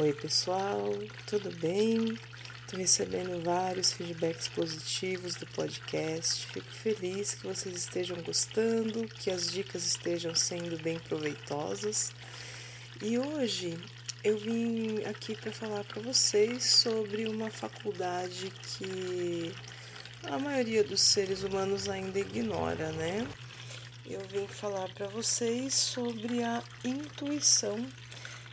Oi, pessoal, tudo bem? Estou recebendo vários feedbacks positivos do podcast. Fico feliz que vocês estejam gostando, que as dicas estejam sendo bem proveitosas. E hoje eu vim aqui para falar para vocês sobre uma faculdade que a maioria dos seres humanos ainda ignora, né? Eu vim falar para vocês sobre a intuição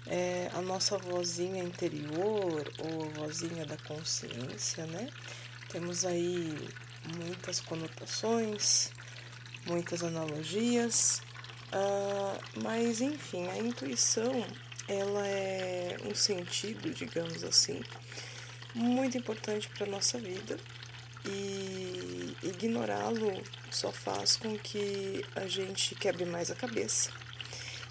é, a nossa vozinha interior ou vozinha da consciência, né? Temos aí muitas conotações, muitas analogias, uh, mas enfim, a intuição ela é um sentido, digamos assim, muito importante para a nossa vida e ignorá-lo só faz com que a gente quebre mais a cabeça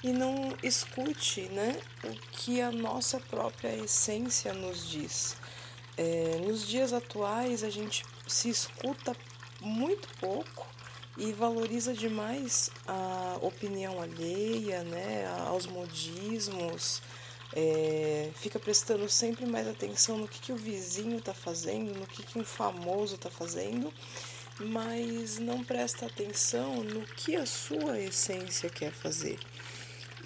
e não escute né, o que a nossa própria essência nos diz. É, nos dias atuais, a gente se escuta muito pouco e valoriza demais a opinião alheia, né, aos modismos, é, fica prestando sempre mais atenção no que, que o vizinho está fazendo, no que, que um famoso está fazendo, mas não presta atenção no que a sua essência quer fazer.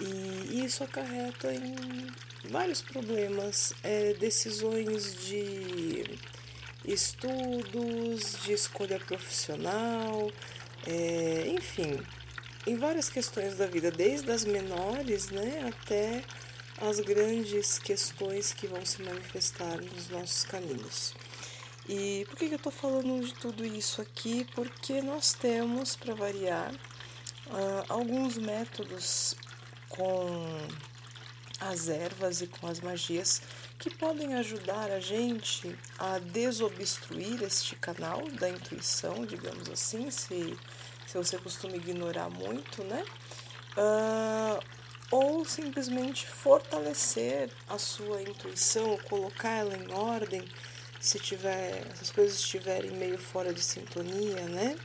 E isso acarreta em vários problemas, é, decisões de estudos, de escolha profissional, é, enfim, em várias questões da vida, desde as menores né, até as grandes questões que vão se manifestar nos nossos caminhos. E por que, eu estou falando de tudo isso aqui? Porque nós temos, para variar, uh, alguns métodos com as ervas e com as magias que podem ajudar a gente a desobstruir este canal da intuição, digamos assim, se, se você costuma ignorar muito, né? Uh, ou simplesmente fortalecer a sua intuição, colocar ela em ordem, se tiver, as coisas estiverem meio fora de sintonia, né?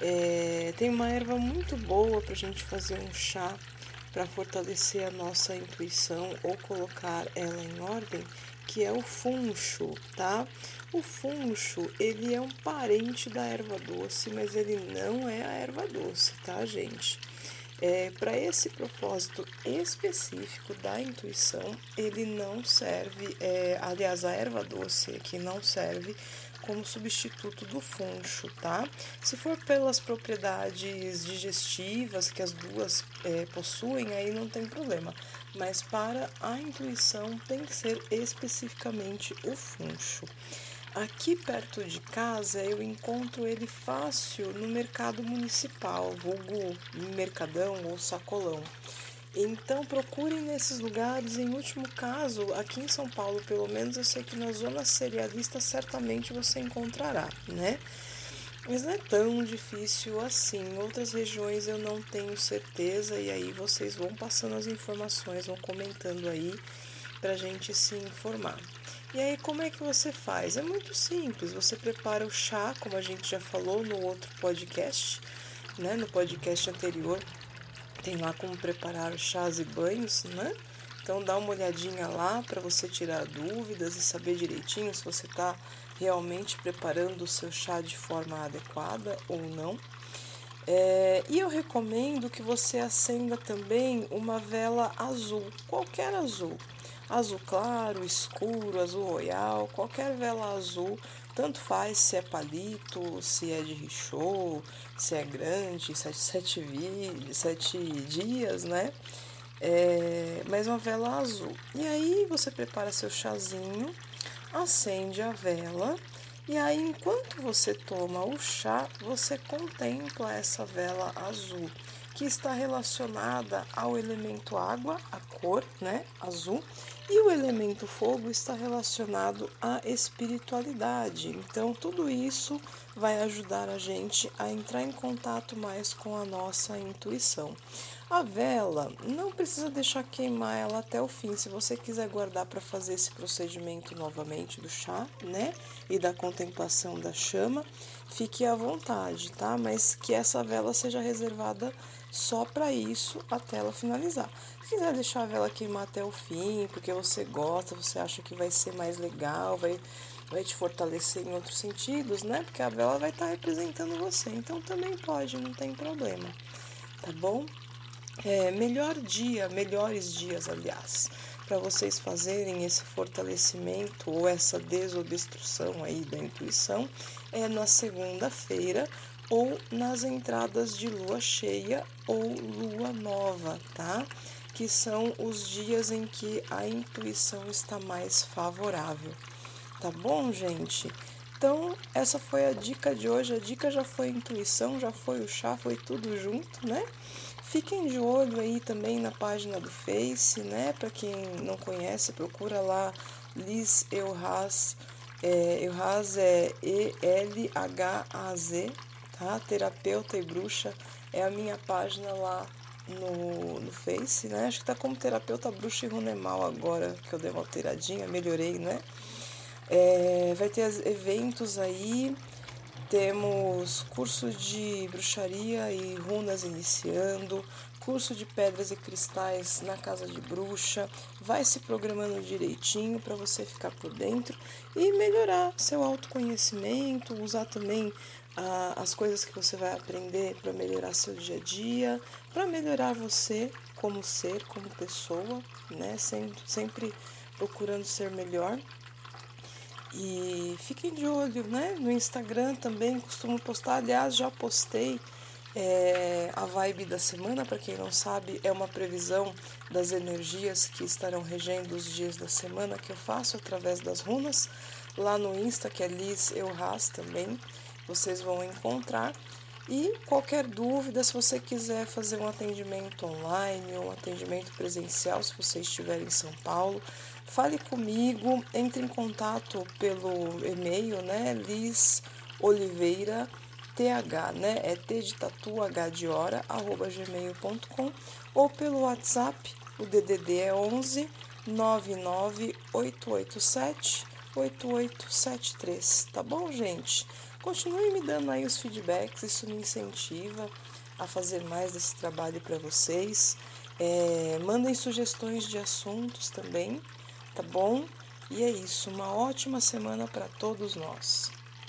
É, tem uma erva muito boa para a gente fazer um chá para fortalecer a nossa intuição ou colocar ela em ordem, que é o funcho, tá? O funcho, ele é um parente da erva doce, mas ele não é a erva doce, tá, gente? É, para esse propósito específico da intuição, ele não serve, é, aliás, a erva doce aqui não serve como substituto do funcho, tá? Se for pelas propriedades digestivas que as duas é, possuem, aí não tem problema. Mas para a intuição tem que ser especificamente o funcho. Aqui perto de casa eu encontro ele fácil no mercado municipal, vulgo mercadão ou sacolão. Então procurem nesses lugares. Em último caso, aqui em São Paulo, pelo menos eu sei que na zona serialista certamente você encontrará, né? Mas não é tão difícil assim. Outras regiões eu não tenho certeza e aí vocês vão passando as informações, vão comentando aí pra gente se informar. E aí como é que você faz? É muito simples. Você prepara o chá, como a gente já falou no outro podcast, né, no podcast anterior, tem lá como preparar chás e banhos, né? Então dá uma olhadinha lá para você tirar dúvidas e saber direitinho se você está realmente preparando o seu chá de forma adequada ou não. É, e eu recomendo que você acenda também uma vela azul, qualquer azul, azul claro, escuro, azul royal, qualquer vela azul tanto faz se é palito, se é de richô, se é grande, sete, sete, sete dias, né? É, mas uma vela azul. E aí você prepara seu chazinho, acende a vela e aí enquanto você toma o chá, você contempla essa vela azul que está relacionada ao elemento água, a cor, né, azul, e o elemento fogo está relacionado à espiritualidade. Então, tudo isso vai ajudar a gente a entrar em contato mais com a nossa intuição. A vela, não precisa deixar queimar ela até o fim. Se você quiser guardar para fazer esse procedimento novamente do chá, né? E da contemplação da chama, fique à vontade, tá? Mas que essa vela seja reservada só para isso até ela finalizar. Quiser deixar a vela queimar até o fim, porque você gosta, você acha que vai ser mais legal, vai, vai te fortalecer em outros sentidos, né? Porque a vela vai estar tá representando você. Então também pode, não tem problema. Tá bom? É, melhor dia, melhores dias, aliás, para vocês fazerem esse fortalecimento ou essa desobstrução aí da intuição é na segunda-feira ou nas entradas de lua cheia ou lua nova, tá? Que são os dias em que a intuição está mais favorável. Tá bom, gente? Então, essa foi a dica de hoje. A dica já foi intuição, já foi o chá, foi tudo junto, né? Fiquem de olho aí também na página do Face, né? Para quem não conhece, procura lá Liz Elhaz. É, Elhaz é E-L-H-A-Z, Terapeuta e bruxa. É a minha página lá no, no Face, né? Acho que tá como terapeuta bruxa e runemal agora, que eu dei uma alteradinha, melhorei, né? É, vai ter eventos aí, temos curso de bruxaria e runas iniciando, curso de pedras e cristais na casa de bruxa. Vai se programando direitinho para você ficar por dentro e melhorar seu autoconhecimento, usar também as coisas que você vai aprender para melhorar seu dia a dia, para melhorar você como ser, como pessoa, né? Sempre, sempre procurando ser melhor. E fiquem de olho, né? No Instagram também costumo postar, aliás, já postei é, a vibe da semana, para quem não sabe, é uma previsão das energias que estarão regendo os dias da semana que eu faço através das runas. Lá no Insta, que é Liz Euras também, vocês vão encontrar. E qualquer dúvida, se você quiser fazer um atendimento online ou um atendimento presencial, se você estiver em São Paulo, fale comigo, entre em contato pelo e-mail, né? Liz Oliveira TH, né? É T de tatu, H de hora, arroba gmail.com ou pelo WhatsApp, o DDD é 11 99887 8873, tá bom, gente? Continue me dando aí os feedbacks, isso me incentiva a fazer mais desse trabalho para vocês. É, mandem sugestões de assuntos também, tá bom? E é isso, uma ótima semana para todos nós.